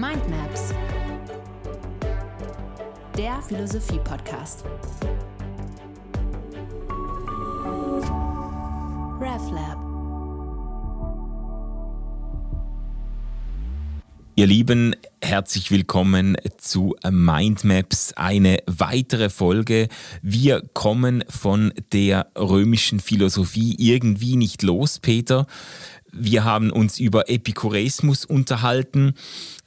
Mindmaps, der Philosophie-Podcast. RefLab. Ihr Lieben, herzlich willkommen zu Mindmaps, eine weitere Folge. Wir kommen von der römischen Philosophie irgendwie nicht los, Peter. Wir haben uns über Epikureismus unterhalten,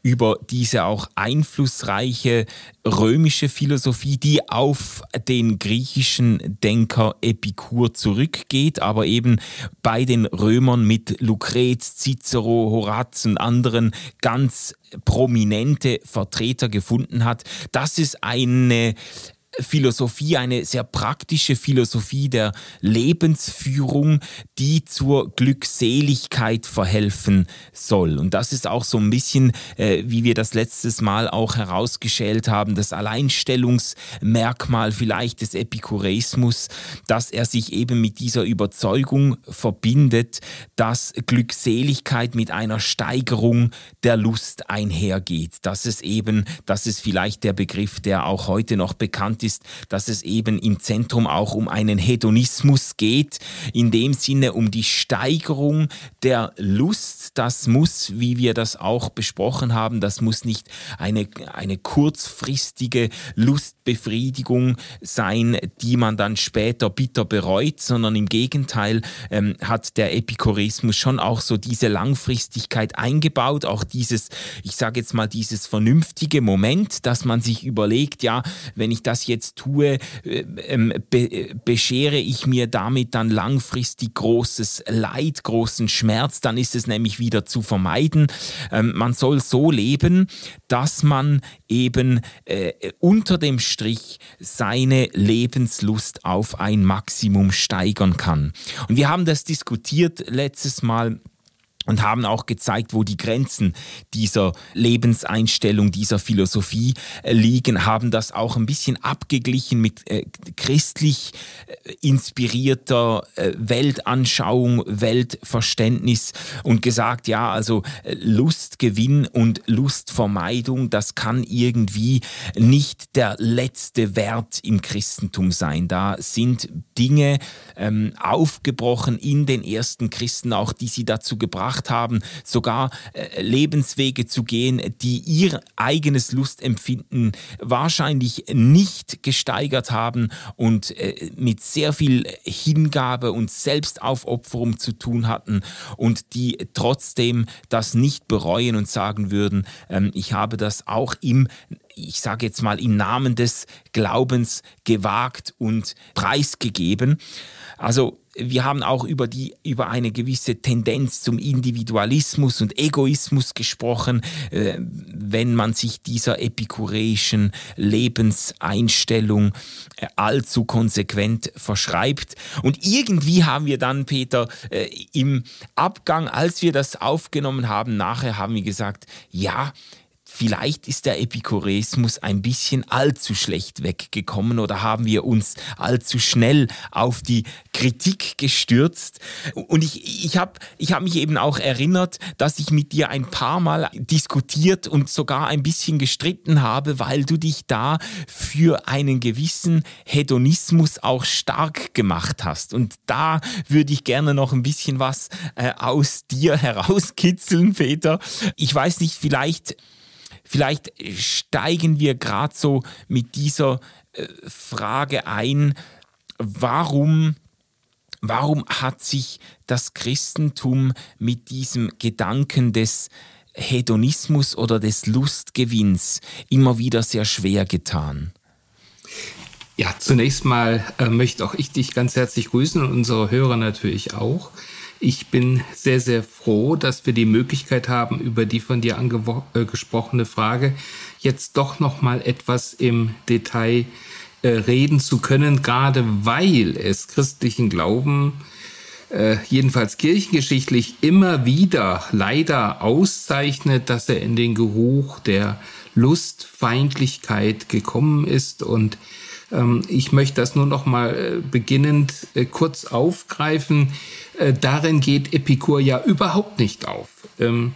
über diese auch einflussreiche römische Philosophie, die auf den griechischen Denker Epikur zurückgeht, aber eben bei den Römern mit Lucrez, Cicero, Horaz und anderen ganz prominente Vertreter gefunden hat. Das ist eine Philosophie, eine sehr praktische Philosophie der Lebensführung, die zur Glückseligkeit verhelfen soll. Und das ist auch so ein bisschen, äh, wie wir das letztes Mal auch herausgeschält haben, das Alleinstellungsmerkmal vielleicht des Epikureismus, dass er sich eben mit dieser Überzeugung verbindet, dass Glückseligkeit mit einer Steigerung der Lust einhergeht. Das ist eben, das ist vielleicht der Begriff, der auch heute noch bekannt ist, dass es eben im Zentrum auch um einen Hedonismus geht, in dem Sinne um die Steigerung der Lust. Das muss, wie wir das auch besprochen haben, das muss nicht eine, eine kurzfristige Lustbefriedigung sein, die man dann später bitter bereut, sondern im Gegenteil ähm, hat der Epikurismus schon auch so diese Langfristigkeit eingebaut, auch dieses, ich sage jetzt mal, dieses vernünftige Moment, dass man sich überlegt, ja, wenn ich das jetzt jetzt tue, äh, ähm, be beschere ich mir damit dann langfristig großes Leid, großen Schmerz, dann ist es nämlich wieder zu vermeiden. Ähm, man soll so leben, dass man eben äh, unter dem Strich seine Lebenslust auf ein Maximum steigern kann. Und wir haben das diskutiert letztes Mal und haben auch gezeigt, wo die Grenzen dieser Lebenseinstellung, dieser Philosophie äh, liegen, haben das auch ein bisschen abgeglichen mit äh, christlich äh, inspirierter äh, Weltanschauung, Weltverständnis und gesagt, ja, also äh, Lustgewinn und Lustvermeidung, das kann irgendwie nicht der letzte Wert im Christentum sein. Da sind Dinge ähm, aufgebrochen in den ersten Christen, auch die sie dazu gebracht gebracht haben, sogar äh, Lebenswege zu gehen, die ihr eigenes Lustempfinden wahrscheinlich nicht gesteigert haben und äh, mit sehr viel Hingabe und Selbstaufopferung zu tun hatten und die trotzdem das nicht bereuen und sagen würden, ähm, ich habe das auch im ich sage jetzt mal im Namen des Glaubens gewagt und preisgegeben. Also wir haben auch über, die, über eine gewisse Tendenz zum Individualismus und Egoismus gesprochen, äh, wenn man sich dieser epikureischen Lebenseinstellung äh, allzu konsequent verschreibt. Und irgendwie haben wir dann, Peter, äh, im Abgang, als wir das aufgenommen haben, nachher haben wir gesagt, ja, vielleicht ist der Epikureismus ein bisschen allzu schlecht weggekommen oder haben wir uns allzu schnell auf die Kritik gestürzt. Und ich, ich habe ich hab mich eben auch erinnert, dass ich mit dir ein paar Mal diskutiert und sogar ein bisschen gestritten habe, weil du dich da für einen gewissen Hedonismus auch stark gemacht hast. Und da würde ich gerne noch ein bisschen was äh, aus dir herauskitzeln, Peter. Ich weiß nicht, vielleicht Vielleicht steigen wir gerade so mit dieser äh, Frage ein, warum, warum hat sich das Christentum mit diesem Gedanken des Hedonismus oder des Lustgewinns immer wieder sehr schwer getan? Ja, zunächst mal äh, möchte auch ich dich ganz herzlich grüßen und unsere Hörer natürlich auch. Ich bin sehr, sehr froh, dass wir die Möglichkeit haben, über die von dir angesprochene äh, Frage jetzt doch noch mal etwas im Detail äh, reden zu können, gerade weil es christlichen Glauben äh, jedenfalls kirchengeschichtlich immer wieder leider auszeichnet, dass er in den Geruch der Lustfeindlichkeit gekommen ist und ähm, ich möchte das nur noch mal äh, beginnend äh, kurz aufgreifen. Äh, darin geht Epikur ja überhaupt nicht auf. Ähm,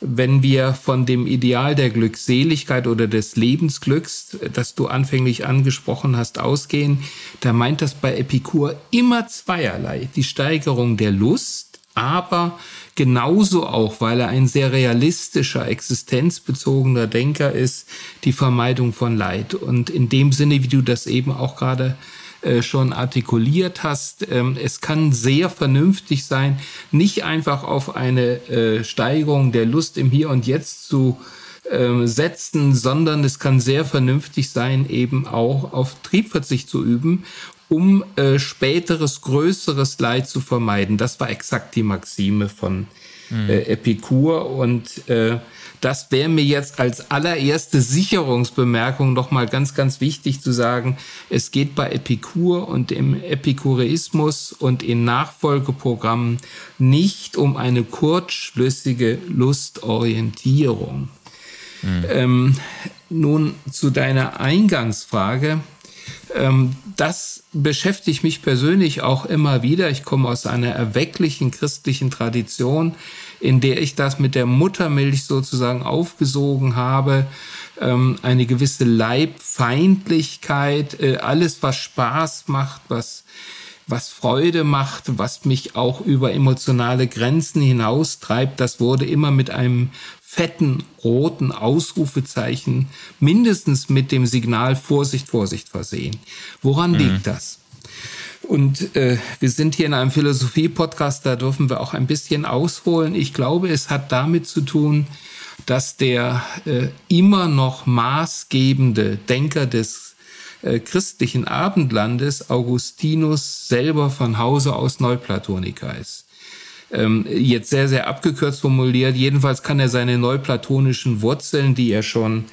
wenn wir von dem Ideal der Glückseligkeit oder des Lebensglücks, das du anfänglich angesprochen hast, ausgehen, da meint das bei Epikur immer zweierlei. Die Steigerung der Lust, aber genauso auch, weil er ein sehr realistischer, existenzbezogener Denker ist, die Vermeidung von Leid. Und in dem Sinne, wie du das eben auch gerade äh, schon artikuliert hast. Ähm, es kann sehr vernünftig sein, nicht einfach auf eine äh, Steigerung der Lust im Hier und Jetzt zu ähm, setzen, sondern es kann sehr vernünftig sein, eben auch auf Triebverzicht zu üben, um äh, späteres, größeres Leid zu vermeiden. Das war exakt die Maxime von mhm. Epikur und äh, das wäre mir jetzt als allererste Sicherungsbemerkung nochmal ganz, ganz wichtig zu sagen. Es geht bei Epikur und im Epikureismus und in Nachfolgeprogrammen nicht um eine kurzschlüssige Lustorientierung. Mhm. Ähm, nun zu deiner Eingangsfrage. Ähm, das beschäftigt mich persönlich auch immer wieder. Ich komme aus einer erwecklichen christlichen Tradition in der ich das mit der Muttermilch sozusagen aufgesogen habe. Ähm, eine gewisse Leibfeindlichkeit, äh, alles was Spaß macht, was was Freude macht, was mich auch über emotionale Grenzen hinaustreibt, das wurde immer mit einem fetten roten Ausrufezeichen, mindestens mit dem Signal Vorsicht, Vorsicht versehen. Woran mhm. liegt das? Und äh, wir sind hier in einem Philosophie-Podcast, da dürfen wir auch ein bisschen ausholen. Ich glaube, es hat damit zu tun, dass der äh, immer noch maßgebende Denker des äh, christlichen Abendlandes, Augustinus, selber von Hause aus Neuplatoniker ist. Ähm, jetzt sehr, sehr abgekürzt formuliert. Jedenfalls kann er seine neuplatonischen Wurzeln, die er schon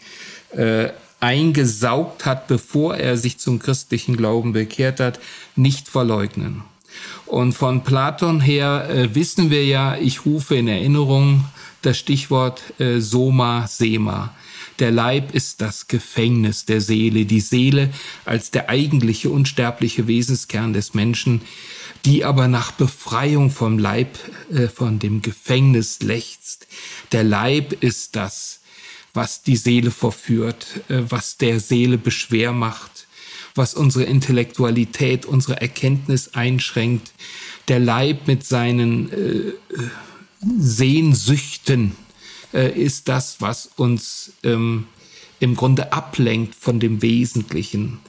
äh, eingesaugt hat, bevor er sich zum christlichen Glauben bekehrt hat, nicht verleugnen. Und von Platon her äh, wissen wir ja, ich rufe in Erinnerung das Stichwort äh, Soma Sema. Der Leib ist das Gefängnis der Seele, die Seele als der eigentliche unsterbliche Wesenskern des Menschen, die aber nach Befreiung vom Leib, äh, von dem Gefängnis lechzt. Der Leib ist das was die Seele verführt, äh, was der Seele beschwer macht, was unsere Intellektualität, unsere Erkenntnis einschränkt. Der Leib mit seinen äh, Sehnsüchten äh, ist das, was uns ähm, im Grunde ablenkt von dem Wesentlichen.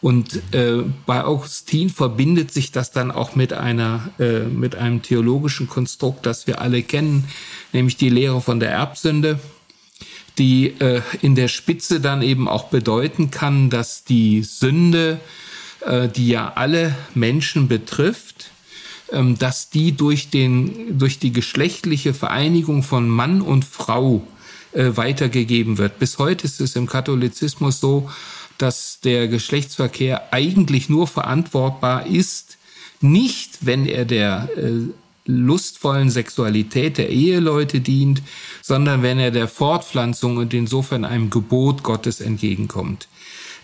Und äh, bei Augustin verbindet sich das dann auch mit einer äh, mit einem theologischen Konstrukt, das wir alle kennen, nämlich die Lehre von der Erbsünde die äh, in der Spitze dann eben auch bedeuten kann, dass die Sünde, äh, die ja alle Menschen betrifft, ähm, dass die durch, den, durch die geschlechtliche Vereinigung von Mann und Frau äh, weitergegeben wird. Bis heute ist es im Katholizismus so, dass der Geschlechtsverkehr eigentlich nur verantwortbar ist, nicht wenn er der äh, lustvollen Sexualität der Eheleute dient, sondern wenn er der Fortpflanzung und insofern einem Gebot Gottes entgegenkommt.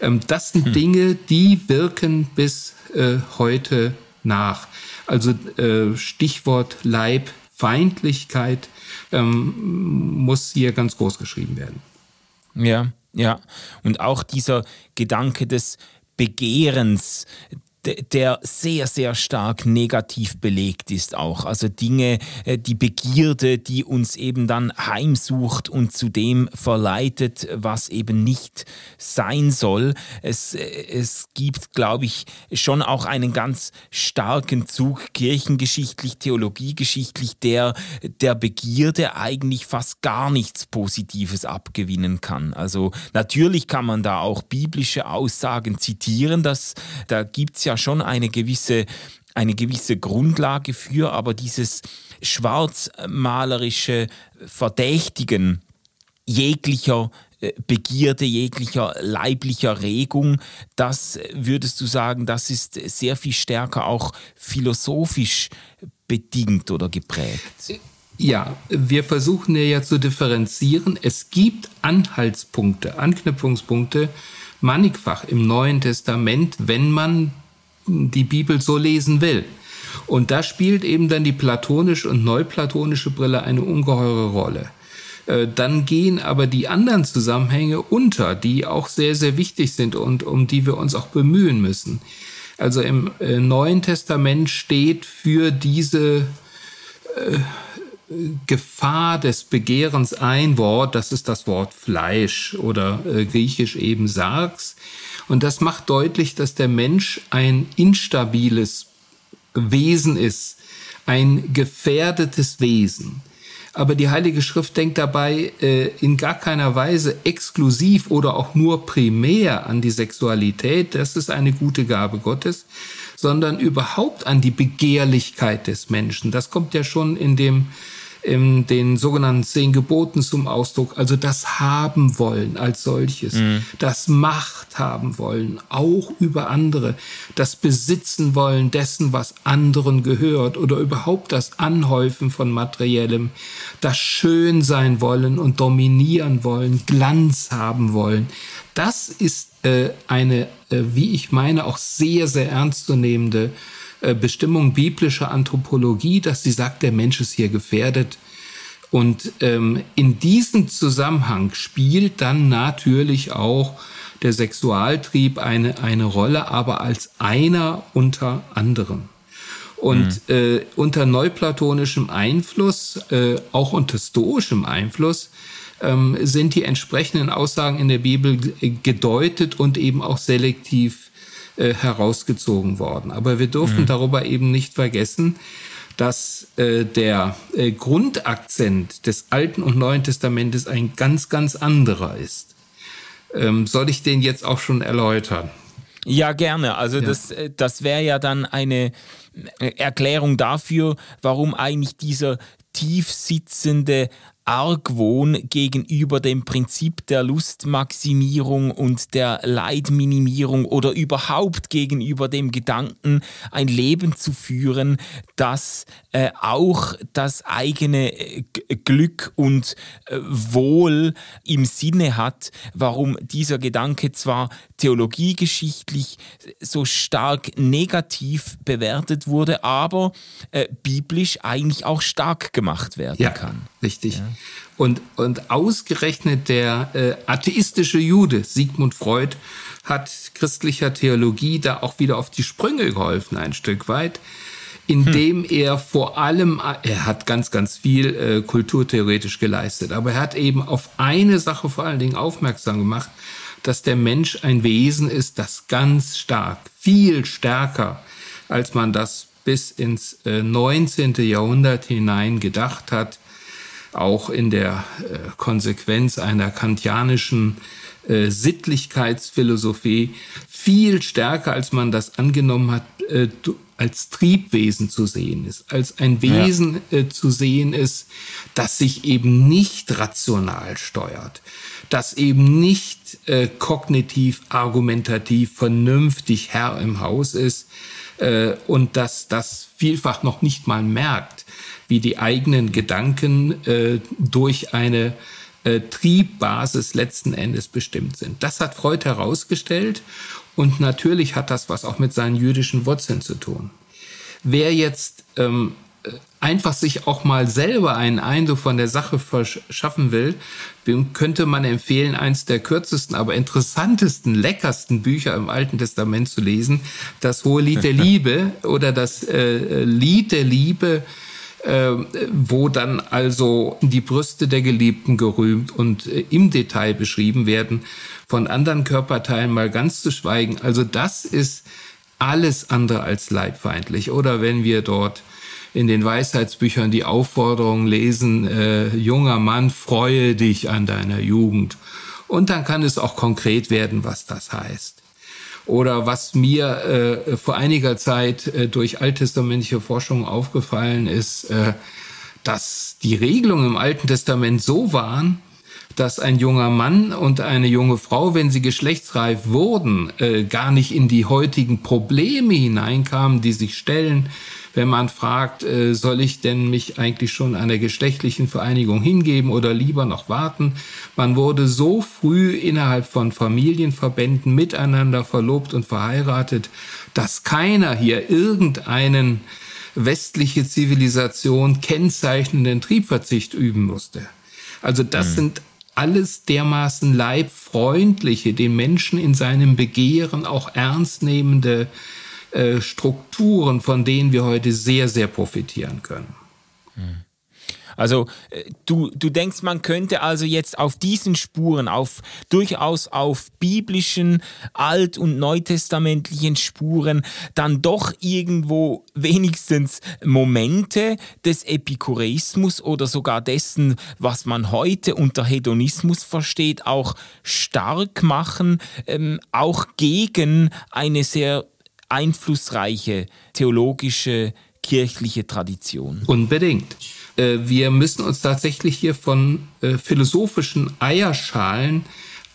Ähm, das sind hm. Dinge, die wirken bis äh, heute nach. Also äh, Stichwort Leibfeindlichkeit ähm, muss hier ganz groß geschrieben werden. Ja, ja. Und auch dieser Gedanke des Begehrens, der sehr, sehr stark negativ belegt ist auch. Also Dinge, äh, die Begierde, die uns eben dann heimsucht und zu dem verleitet, was eben nicht sein soll. Es, äh, es gibt, glaube ich, schon auch einen ganz starken Zug kirchengeschichtlich, theologiegeschichtlich, der der Begierde eigentlich fast gar nichts Positives abgewinnen kann. Also natürlich kann man da auch biblische Aussagen zitieren, dass, da gibt es ja schon eine gewisse, eine gewisse Grundlage für, aber dieses schwarzmalerische Verdächtigen jeglicher äh, Begierde, jeglicher leiblicher Regung, das würdest du sagen, das ist sehr viel stärker auch philosophisch bedingt oder geprägt. Ja, wir versuchen ja zu differenzieren. Es gibt Anhaltspunkte, Anknüpfungspunkte, mannigfach im Neuen Testament, wenn man die Bibel so lesen will. Und da spielt eben dann die platonische und neuplatonische Brille eine ungeheure Rolle. Äh, dann gehen aber die anderen Zusammenhänge unter, die auch sehr, sehr wichtig sind und um die wir uns auch bemühen müssen. Also im äh, Neuen Testament steht für diese äh, Gefahr des Begehrens ein Wort, das ist das Wort Fleisch oder griechisch eben Sargs. Und das macht deutlich, dass der Mensch ein instabiles Wesen ist, ein gefährdetes Wesen. Aber die Heilige Schrift denkt dabei äh, in gar keiner Weise exklusiv oder auch nur primär an die Sexualität, das ist eine gute Gabe Gottes, sondern überhaupt an die Begehrlichkeit des Menschen. Das kommt ja schon in dem in den sogenannten zehn Geboten zum Ausdruck. Also das haben wollen als solches, mhm. das Macht haben wollen, auch über andere, das Besitzen wollen dessen, was anderen gehört oder überhaupt das Anhäufen von Materiellem, das Schön sein wollen und dominieren wollen, Glanz haben wollen. Das ist äh, eine, äh, wie ich meine, auch sehr, sehr ernstzunehmende Bestimmung biblischer Anthropologie, dass sie sagt, der Mensch ist hier gefährdet. Und ähm, in diesem Zusammenhang spielt dann natürlich auch der Sexualtrieb eine, eine Rolle, aber als einer unter anderem. Und mhm. äh, unter neuplatonischem Einfluss, äh, auch unter stoischem Einfluss, ähm, sind die entsprechenden Aussagen in der Bibel gedeutet und eben auch selektiv äh, herausgezogen worden. Aber wir dürfen mhm. darüber eben nicht vergessen, dass äh, der äh, Grundakzent des Alten und Neuen Testamentes ein ganz, ganz anderer ist. Ähm, soll ich den jetzt auch schon erläutern? Ja, gerne. Also ja. das, äh, das wäre ja dann eine äh, Erklärung dafür, warum eigentlich dieser tief sitzende Argwohn gegenüber dem Prinzip der Lustmaximierung und der Leidminimierung oder überhaupt gegenüber dem Gedanken, ein Leben zu führen, das äh, auch das eigene äh, Glück und äh, Wohl im Sinne hat, warum dieser Gedanke zwar theologiegeschichtlich so stark negativ bewertet wurde, aber äh, biblisch eigentlich auch stark gemacht werden ja, kann. Richtig. Ja. Und, und ausgerechnet der äh, atheistische Jude Sigmund Freud hat christlicher Theologie da auch wieder auf die Sprünge geholfen, ein Stück weit, indem hm. er vor allem, er hat ganz, ganz viel äh, kulturtheoretisch geleistet, aber er hat eben auf eine Sache vor allen Dingen aufmerksam gemacht, dass der Mensch ein Wesen ist, das ganz stark, viel stärker, als man das bis ins äh, 19. Jahrhundert hinein gedacht hat, auch in der äh, Konsequenz einer kantianischen äh, Sittlichkeitsphilosophie viel stärker, als man das angenommen hat, äh, als Triebwesen zu sehen ist, als ein Wesen ja. zu sehen ist, das sich eben nicht rational steuert, das eben nicht kognitiv, argumentativ, vernünftig Herr im Haus ist und dass das vielfach noch nicht mal merkt, wie die eigenen Gedanken äh, durch eine äh, Triebbasis letzten Endes bestimmt sind. Das hat Freud herausgestellt und natürlich hat das was auch mit seinen jüdischen Wurzeln zu tun. Wer jetzt ähm, einfach sich auch mal selber einen Eindruck von der Sache verschaffen will, dem könnte man empfehlen, eins der kürzesten, aber interessantesten, leckersten Bücher im Alten Testament zu lesen, das Hohe Lied der Liebe oder das äh, Lied der Liebe äh, wo dann also die Brüste der Geliebten gerühmt und äh, im Detail beschrieben werden, von anderen Körperteilen mal ganz zu schweigen. Also das ist alles andere als leibfeindlich. Oder wenn wir dort in den Weisheitsbüchern die Aufforderung lesen, äh, junger Mann, freue dich an deiner Jugend. Und dann kann es auch konkret werden, was das heißt. Oder was mir äh, vor einiger Zeit äh, durch alttestamentliche Forschung aufgefallen ist, äh, dass die Regelungen im Alten Testament so waren, dass ein junger Mann und eine junge Frau, wenn sie geschlechtsreif wurden, äh, gar nicht in die heutigen Probleme hineinkamen, die sich stellen, wenn man fragt, äh, soll ich denn mich eigentlich schon einer geschlechtlichen Vereinigung hingeben oder lieber noch warten? Man wurde so früh innerhalb von Familienverbänden miteinander verlobt und verheiratet, dass keiner hier irgendeinen westliche Zivilisation kennzeichnenden Triebverzicht üben musste. Also das mhm. sind alles dermaßen leibfreundliche, den Menschen in seinem Begehren auch ernst nehmende äh, Strukturen, von denen wir heute sehr, sehr profitieren können. Mhm. Also äh, du, du denkst, man könnte also jetzt auf diesen Spuren, auf durchaus auf biblischen, alt- und neutestamentlichen Spuren, dann doch irgendwo wenigstens Momente des Epikureismus oder sogar dessen, was man heute unter Hedonismus versteht, auch stark machen, ähm, auch gegen eine sehr einflussreiche theologische kirchliche Tradition. Unbedingt. Äh, wir müssen uns tatsächlich hier von äh, philosophischen Eierschalen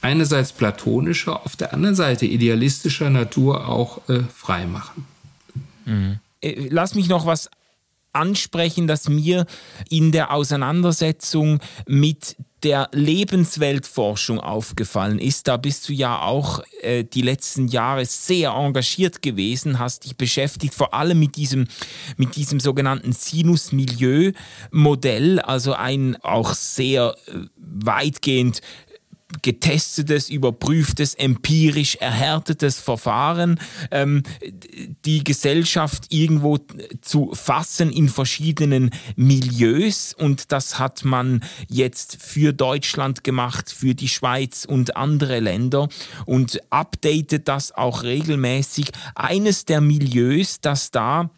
einerseits platonischer, auf der anderen Seite idealistischer Natur auch äh, frei machen. Mhm. Äh, lass mich noch was ansprechen, das mir in der Auseinandersetzung mit der Lebensweltforschung aufgefallen ist. Da bist du ja auch äh, die letzten Jahre sehr engagiert gewesen, hast dich beschäftigt, vor allem mit diesem, mit diesem sogenannten Sinus-Milieu-Modell, also ein auch sehr äh, weitgehend getestetes, überprüftes, empirisch erhärtetes Verfahren, ähm, die Gesellschaft irgendwo zu fassen in verschiedenen Milieus. Und das hat man jetzt für Deutschland gemacht, für die Schweiz und andere Länder und updatet das auch regelmäßig. Eines der Milieus, das da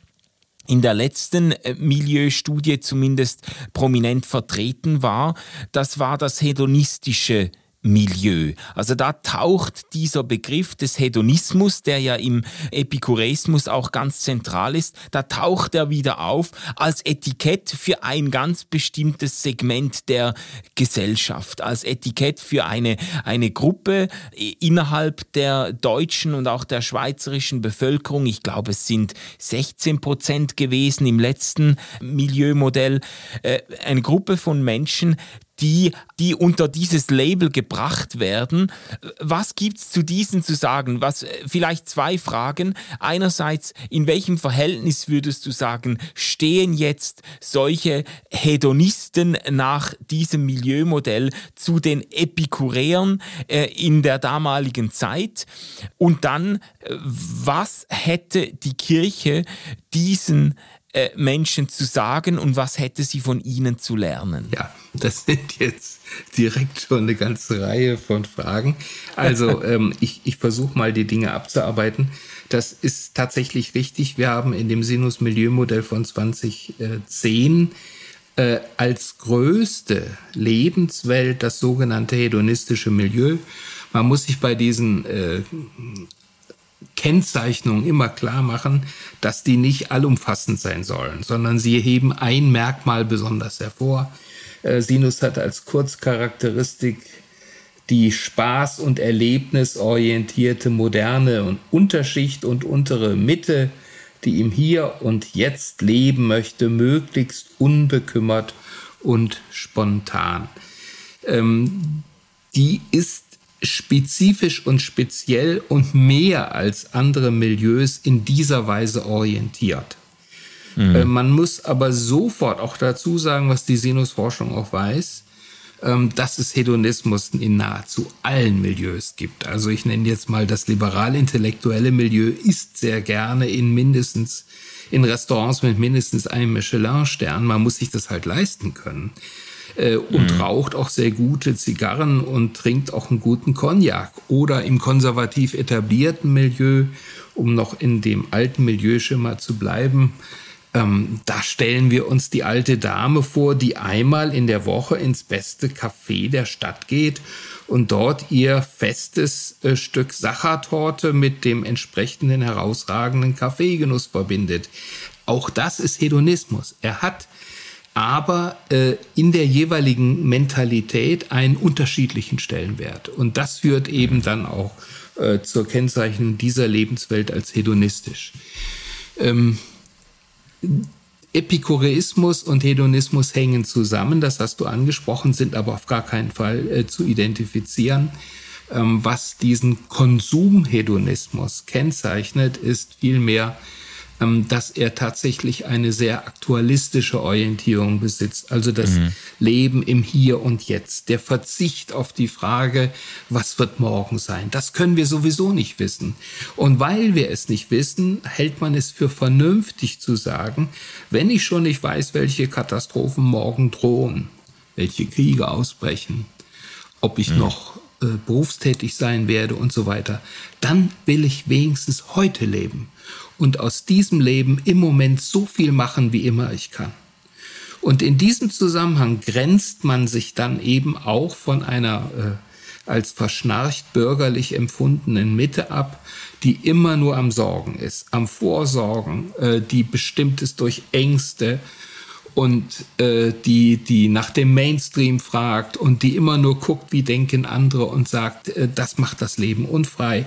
in der letzten äh, Milieustudie zumindest prominent vertreten war, das war das hedonistische Milieu. Also da taucht dieser Begriff des Hedonismus, der ja im Epikureismus auch ganz zentral ist, da taucht er wieder auf als Etikett für ein ganz bestimmtes Segment der Gesellschaft, als Etikett für eine, eine Gruppe innerhalb der deutschen und auch der schweizerischen Bevölkerung. Ich glaube, es sind 16 Prozent gewesen im letzten Milieumodell. Äh, eine Gruppe von Menschen, die, die unter dieses Label gebracht werden. Was gibt es zu diesen zu sagen? Was, äh, vielleicht zwei Fragen. Einerseits, in welchem Verhältnis würdest du sagen, stehen jetzt solche Hedonisten nach diesem Milieumodell zu den Epikureern äh, in der damaligen Zeit? Und dann, äh, was hätte die Kirche diesen äh, Menschen zu sagen und was hätte sie von ihnen zu lernen? Ja, das sind jetzt direkt schon eine ganze Reihe von Fragen. Also ähm, ich, ich versuche mal die Dinge abzuarbeiten. Das ist tatsächlich richtig. Wir haben in dem Sinus-Milieu-Modell von 2010 äh, als größte Lebenswelt das sogenannte hedonistische Milieu. Man muss sich bei diesen äh, Kennzeichnungen immer klar machen, dass die nicht allumfassend sein sollen, sondern sie heben ein Merkmal besonders hervor. Äh, Sinus hat als Kurzcharakteristik die Spaß- und Erlebnisorientierte moderne und Unterschicht und untere Mitte, die im Hier und Jetzt leben möchte, möglichst unbekümmert und spontan. Ähm, die ist spezifisch und speziell und mehr als andere Milieus in dieser Weise orientiert. Mhm. Äh, man muss aber sofort auch dazu sagen, was die Sinusforschung auch weiß, ähm, dass es Hedonismus in nahezu allen Milieus gibt. Also ich nenne jetzt mal das liberal-intellektuelle Milieu ist sehr gerne in mindestens in Restaurants mit mindestens einem Michelin-Stern. Man muss sich das halt leisten können äh, und mhm. raucht auch sehr gute Zigarren und trinkt auch einen guten Cognac. Oder im konservativ etablierten Milieu, um noch in dem alten Milieuschimmer zu bleiben, ähm, da stellen wir uns die alte Dame vor, die einmal in der Woche ins beste Café der Stadt geht und dort ihr festes äh, Stück Sachertorte mit dem entsprechenden herausragenden Kaffeegenuss verbindet. Auch das ist Hedonismus. Er hat aber äh, in der jeweiligen Mentalität einen unterschiedlichen Stellenwert. Und das führt eben dann auch äh, zur Kennzeichnung dieser Lebenswelt als hedonistisch. Ähm, Epikureismus und Hedonismus hängen zusammen, das hast du angesprochen, sind aber auf gar keinen Fall äh, zu identifizieren. Ähm, was diesen Konsumhedonismus kennzeichnet, ist vielmehr ähm, dass er tatsächlich eine sehr aktualistische Orientierung besitzt. Also das mhm. Leben im Hier und Jetzt. Der Verzicht auf die Frage, was wird morgen sein? Das können wir sowieso nicht wissen. Und weil wir es nicht wissen, hält man es für vernünftig zu sagen, wenn ich schon nicht weiß, welche Katastrophen morgen drohen, welche Kriege ausbrechen, ob ich mhm. noch äh, berufstätig sein werde und so weiter, dann will ich wenigstens heute leben und aus diesem Leben im Moment so viel machen, wie immer ich kann. Und in diesem Zusammenhang grenzt man sich dann eben auch von einer äh, als verschnarcht bürgerlich empfundenen Mitte ab, die immer nur am Sorgen ist, am Vorsorgen, äh, die bestimmt ist durch Ängste und äh, die, die nach dem Mainstream fragt und die immer nur guckt, wie denken andere und sagt, äh, das macht das Leben unfrei.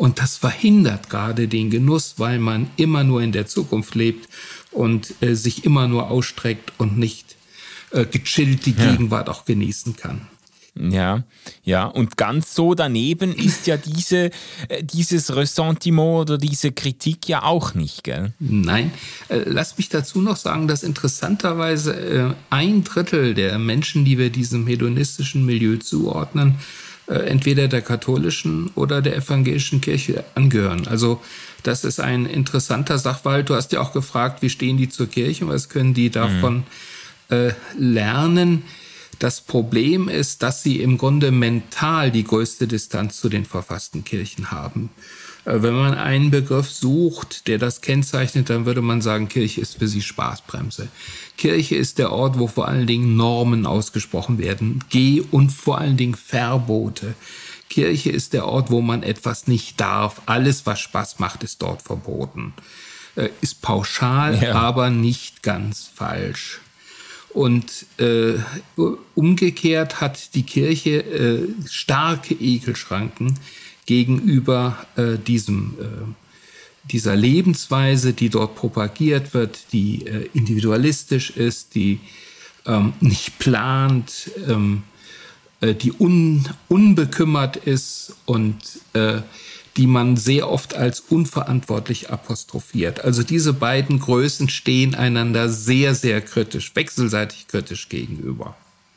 Und das verhindert gerade den Genuss, weil man immer nur in der Zukunft lebt und äh, sich immer nur ausstreckt und nicht äh, gechillt die ja. Gegenwart auch genießen kann. Ja, ja, und ganz so daneben ist ja diese, äh, dieses Ressentiment oder diese Kritik ja auch nicht, gell? Nein, äh, lass mich dazu noch sagen, dass interessanterweise äh, ein Drittel der Menschen, die wir diesem hedonistischen Milieu zuordnen, entweder der katholischen oder der evangelischen Kirche angehören. Also das ist ein interessanter Sachverhalt. Du hast ja auch gefragt, wie stehen die zur Kirche, was können die davon mhm. äh, lernen. Das Problem ist, dass sie im Grunde mental die größte Distanz zu den verfassten Kirchen haben. Äh, wenn man einen Begriff sucht, der das kennzeichnet, dann würde man sagen, Kirche ist für sie Spaßbremse. Kirche ist der Ort, wo vor allen Dingen Normen ausgesprochen werden, Geh- und vor allen Dingen Verbote. Kirche ist der Ort, wo man etwas nicht darf. Alles, was Spaß macht, ist dort verboten. Äh, ist pauschal, ja. aber nicht ganz falsch. Und äh, umgekehrt hat die Kirche äh, starke Ekelschranken gegenüber äh, diesem, äh, dieser Lebensweise, die dort propagiert wird, die äh, individualistisch ist, die ähm, nicht plant, ähm, äh, die un, unbekümmert ist und äh, die man sehr oft als unverantwortlich apostrophiert. Also diese beiden Größen stehen einander sehr, sehr kritisch, wechselseitig kritisch gegenüber.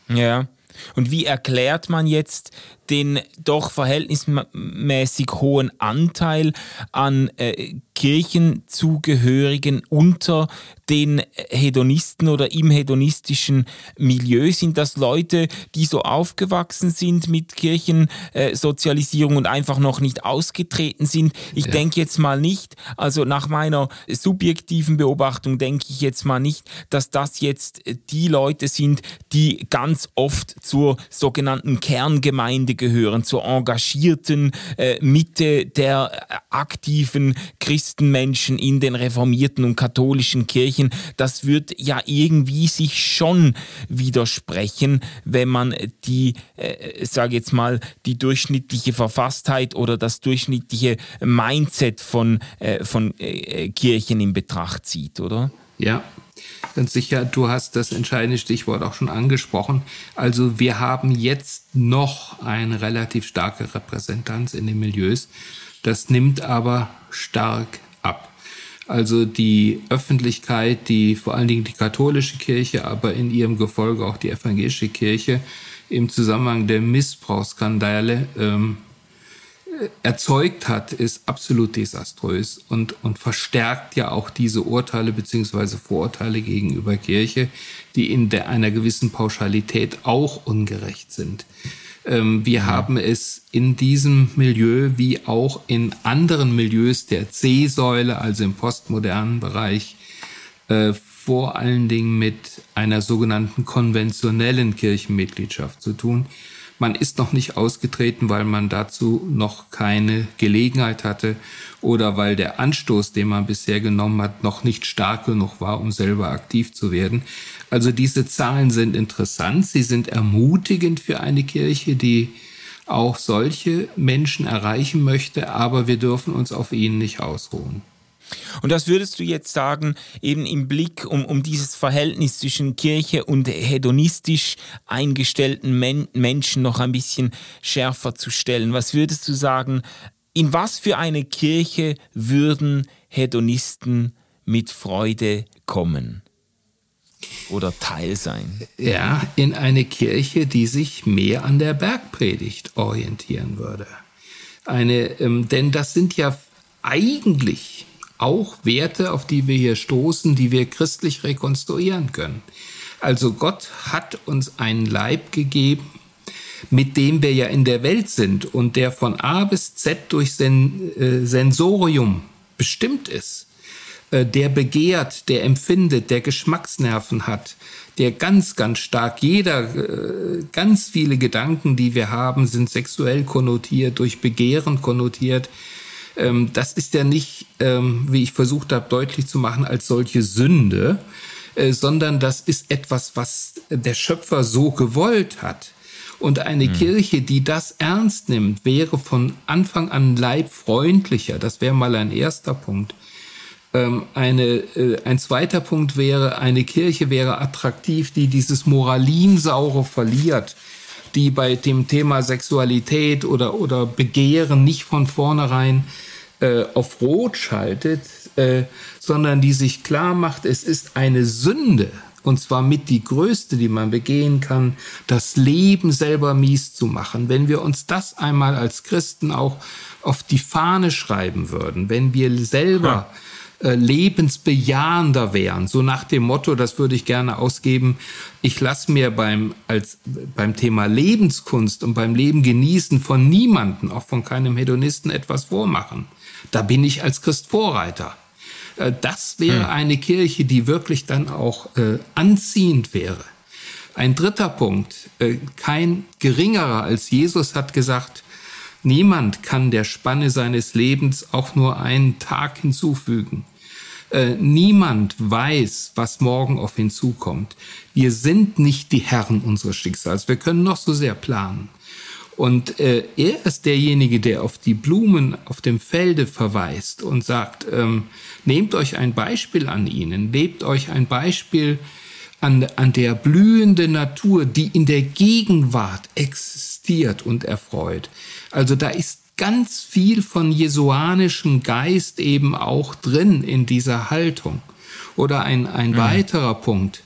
Ja. Und wie erklärt man jetzt den doch verhältnismäßig hohen Anteil an äh, Kirchenzugehörigen unter den Hedonisten oder im hedonistischen Milieu? Sind das Leute, die so aufgewachsen sind mit Kirchensozialisierung äh, und einfach noch nicht ausgetreten sind? Ich ja. denke jetzt mal nicht, also nach meiner subjektiven Beobachtung denke ich jetzt mal nicht, dass das jetzt die Leute sind, die ganz oft zur sogenannten Kerngemeinde gehören, zur engagierten äh, Mitte der äh, aktiven Christenmenschen in den reformierten und katholischen Kirchen. Das wird ja irgendwie sich schon widersprechen, wenn man die, äh, sage jetzt mal, die durchschnittliche Verfasstheit oder das durchschnittliche Mindset von, äh, von äh, Kirchen in Betracht zieht, oder? Ja, ganz sicher, du hast das entscheidende Stichwort auch schon angesprochen. Also wir haben jetzt noch eine relativ starke Repräsentanz in den Milieus. Das nimmt aber stark ab. Also die Öffentlichkeit, die vor allen Dingen die katholische Kirche, aber in ihrem Gefolge auch die evangelische Kirche im Zusammenhang der Missbrauchsskandale ähm, erzeugt hat, ist absolut desaströs und, und verstärkt ja auch diese Urteile beziehungsweise Vorurteile gegenüber Kirche, die in der, einer gewissen Pauschalität auch ungerecht sind. Ähm, wir haben es in diesem Milieu wie auch in anderen Milieus der C-Säule, also im postmodernen Bereich, äh, vor allen Dingen mit einer sogenannten konventionellen Kirchenmitgliedschaft zu tun man ist noch nicht ausgetreten, weil man dazu noch keine Gelegenheit hatte oder weil der Anstoß, den man bisher genommen hat, noch nicht stark genug war, um selber aktiv zu werden. Also diese Zahlen sind interessant, sie sind ermutigend für eine Kirche, die auch solche Menschen erreichen möchte, aber wir dürfen uns auf ihnen nicht ausruhen. Und was würdest du jetzt sagen, eben im Blick um, um dieses Verhältnis zwischen Kirche und hedonistisch eingestellten Men Menschen noch ein bisschen schärfer zu stellen? Was würdest du sagen, in was für eine Kirche würden Hedonisten mit Freude kommen oder Teil sein? Ja, in eine Kirche, die sich mehr an der Bergpredigt orientieren würde. Eine, ähm, denn das sind ja eigentlich auch Werte, auf die wir hier stoßen, die wir christlich rekonstruieren können. Also Gott hat uns einen Leib gegeben, mit dem wir ja in der Welt sind und der von A bis Z durch Sen äh, Sensorium bestimmt ist, äh, der begehrt, der empfindet, der Geschmacksnerven hat, der ganz, ganz stark, jeder, äh, ganz viele Gedanken, die wir haben, sind sexuell konnotiert, durch Begehren konnotiert. Ähm, das ist ja nicht, ähm, wie ich versucht habe deutlich zu machen, als solche Sünde, äh, sondern das ist etwas, was der Schöpfer so gewollt hat. Und eine mhm. Kirche, die das ernst nimmt, wäre von Anfang an leibfreundlicher. Das wäre mal ein erster Punkt. Ähm, eine, äh, ein zweiter Punkt wäre, eine Kirche wäre attraktiv, die dieses Moralinsaure verliert, die bei dem Thema Sexualität oder, oder Begehren nicht von vornherein äh, auf Rot schaltet, äh, sondern die sich klar macht, es ist eine Sünde, und zwar mit die größte, die man begehen kann, das Leben selber mies zu machen. Wenn wir uns das einmal als Christen auch auf die Fahne schreiben würden, wenn wir selber ja. Äh, lebensbejahender wären, so nach dem Motto, das würde ich gerne ausgeben, ich lasse mir beim, als, beim Thema Lebenskunst und beim Leben genießen von niemanden, auch von keinem Hedonisten etwas vormachen. Da bin ich als Christ Vorreiter. Äh, das wäre hm. eine Kirche, die wirklich dann auch äh, anziehend wäre. Ein dritter Punkt, äh, kein geringerer als Jesus hat gesagt, niemand kann der Spanne seines Lebens auch nur einen Tag hinzufügen. Äh, niemand weiß, was morgen auf ihn zukommt. Wir sind nicht die Herren unseres Schicksals. Wir können noch so sehr planen. Und äh, er ist derjenige, der auf die Blumen auf dem Felde verweist und sagt, ähm, nehmt euch ein Beispiel an ihnen, lebt euch ein Beispiel an, an der blühenden Natur, die in der Gegenwart existiert und erfreut. Also da ist ganz viel von jesuanischem Geist eben auch drin in dieser Haltung. Oder ein, ein mhm. weiterer Punkt.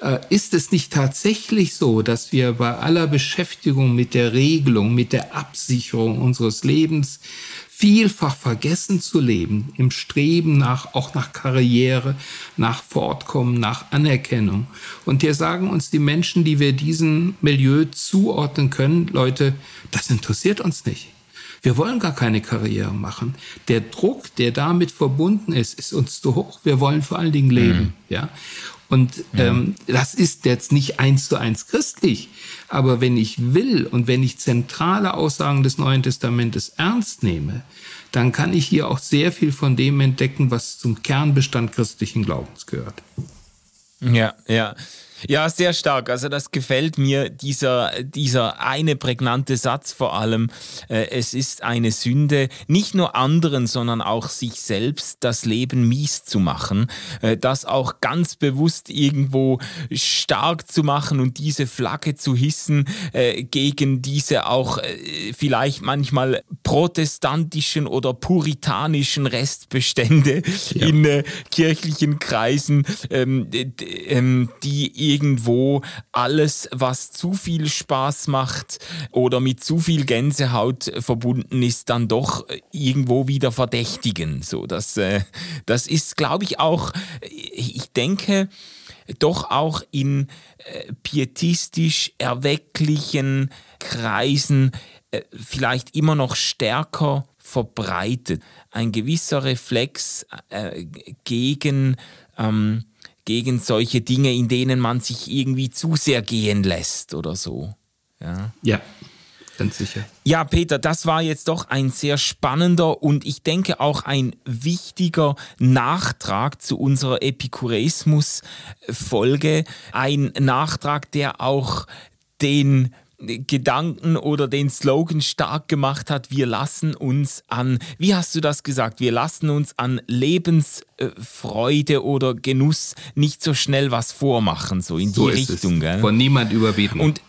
Äh, ist es nicht tatsächlich so, dass wir bei aller Beschäftigung mit der Regelung, mit der Absicherung unseres Lebens vielfach vergessen zu leben, im Streben nach, auch nach Karriere, nach Fortkommen, nach Anerkennung. Und hier sagen uns die Menschen, die wir diesem Milieu zuordnen können, Leute, das interessiert uns nicht. Wir wollen gar keine Karriere machen. Der Druck, der damit verbunden ist, ist uns zu hoch. Wir wollen vor allen Dingen leben, mhm. ja. Und ähm, das ist jetzt nicht eins zu eins christlich. Aber wenn ich will und wenn ich zentrale Aussagen des Neuen Testamentes ernst nehme, dann kann ich hier auch sehr viel von dem entdecken, was zum Kernbestand christlichen Glaubens gehört. Ja, ja. Ja, sehr stark. Also das gefällt mir, dieser, dieser eine prägnante Satz vor allem. Äh, es ist eine Sünde, nicht nur anderen, sondern auch sich selbst das Leben mies zu machen. Äh, das auch ganz bewusst irgendwo stark zu machen und diese Flagge zu hissen äh, gegen diese auch vielleicht manchmal protestantischen oder puritanischen Restbestände ja. in kirchlichen Kreisen, ähm, ähm, die irgendwo alles, was zu viel Spaß macht oder mit zu viel Gänsehaut verbunden ist, dann doch irgendwo wieder verdächtigen. So, das, äh, das ist, glaube ich, auch, ich denke, doch auch in äh, pietistisch erwecklichen Kreisen äh, vielleicht immer noch stärker verbreitet. Ein gewisser Reflex äh, gegen ähm, gegen solche Dinge, in denen man sich irgendwie zu sehr gehen lässt oder so. Ja. ja. Ganz sicher. Ja, Peter, das war jetzt doch ein sehr spannender und ich denke auch ein wichtiger Nachtrag zu unserer Epikureismus-Folge. Ein Nachtrag, der auch den Gedanken oder den Slogan stark gemacht hat, wir lassen uns an, wie hast du das gesagt, wir lassen uns an Lebensfreude oder Genuss nicht so schnell was vormachen, so in so die Richtung. Gell? Von niemand überbieten. Und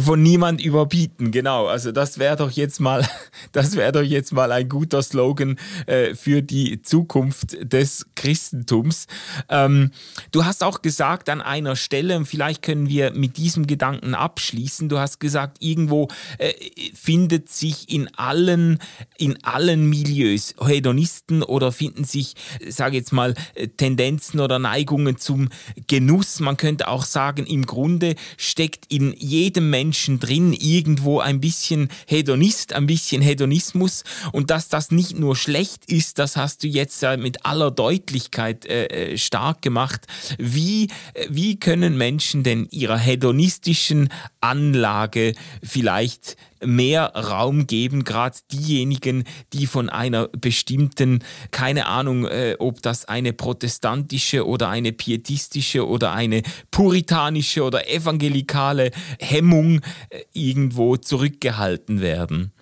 von niemand überbieten, genau. Also das wäre doch jetzt mal, das wäre doch jetzt mal ein guter Slogan äh, für die Zukunft des Christentums. Ähm, du hast auch gesagt an einer Stelle, und vielleicht können wir mit diesem Gedanken abschließen. Du hast gesagt, irgendwo äh, findet sich in allen, in allen Milieus Hedonisten oder finden sich, sage jetzt mal, Tendenzen oder Neigungen zum Genuss. Man könnte auch sagen, im Grunde steckt in jedem Menschen Menschen drin irgendwo ein bisschen Hedonist, ein bisschen Hedonismus und dass das nicht nur schlecht ist, das hast du jetzt mit aller Deutlichkeit äh, äh, stark gemacht. Wie, wie können Menschen denn ihrer hedonistischen Anlage vielleicht mehr Raum geben, gerade diejenigen, die von einer bestimmten, keine Ahnung, äh, ob das eine protestantische oder eine pietistische oder eine puritanische oder evangelikale Hemmung äh, irgendwo zurückgehalten werden.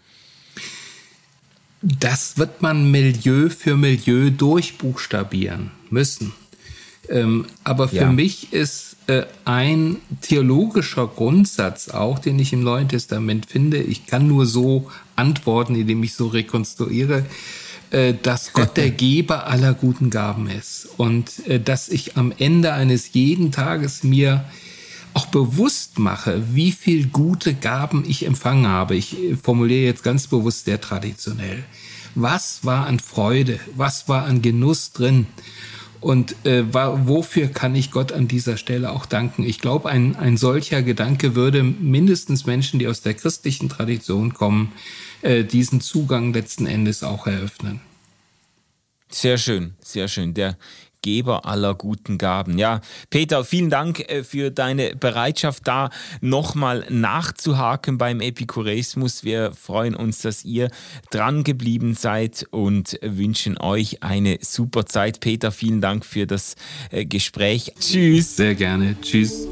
Das wird man Milieu für Milieu durchbuchstabieren müssen. Ähm, aber für ja. mich ist äh, ein theologischer Grundsatz auch, den ich im Neuen Testament finde. Ich kann nur so antworten, indem ich so rekonstruiere, äh, dass Gott der Geber aller guten Gaben ist und äh, dass ich am Ende eines jeden Tages mir auch bewusst mache, wie viel gute Gaben ich empfangen habe. Ich formuliere jetzt ganz bewusst sehr traditionell. Was war an Freude? Was war an Genuss drin? Und äh, wofür kann ich Gott an dieser Stelle auch danken? Ich glaube, ein, ein solcher Gedanke würde mindestens Menschen, die aus der christlichen Tradition kommen, äh, diesen Zugang letzten Endes auch eröffnen. Sehr schön, sehr schön. Der Geber aller guten Gaben. Ja, Peter, vielen Dank äh, für deine Bereitschaft, da nochmal nachzuhaken beim Epikureismus. Wir freuen uns, dass ihr dran geblieben seid und wünschen euch eine super Zeit. Peter, vielen Dank für das äh, Gespräch. Tschüss. Sehr gerne. Tschüss.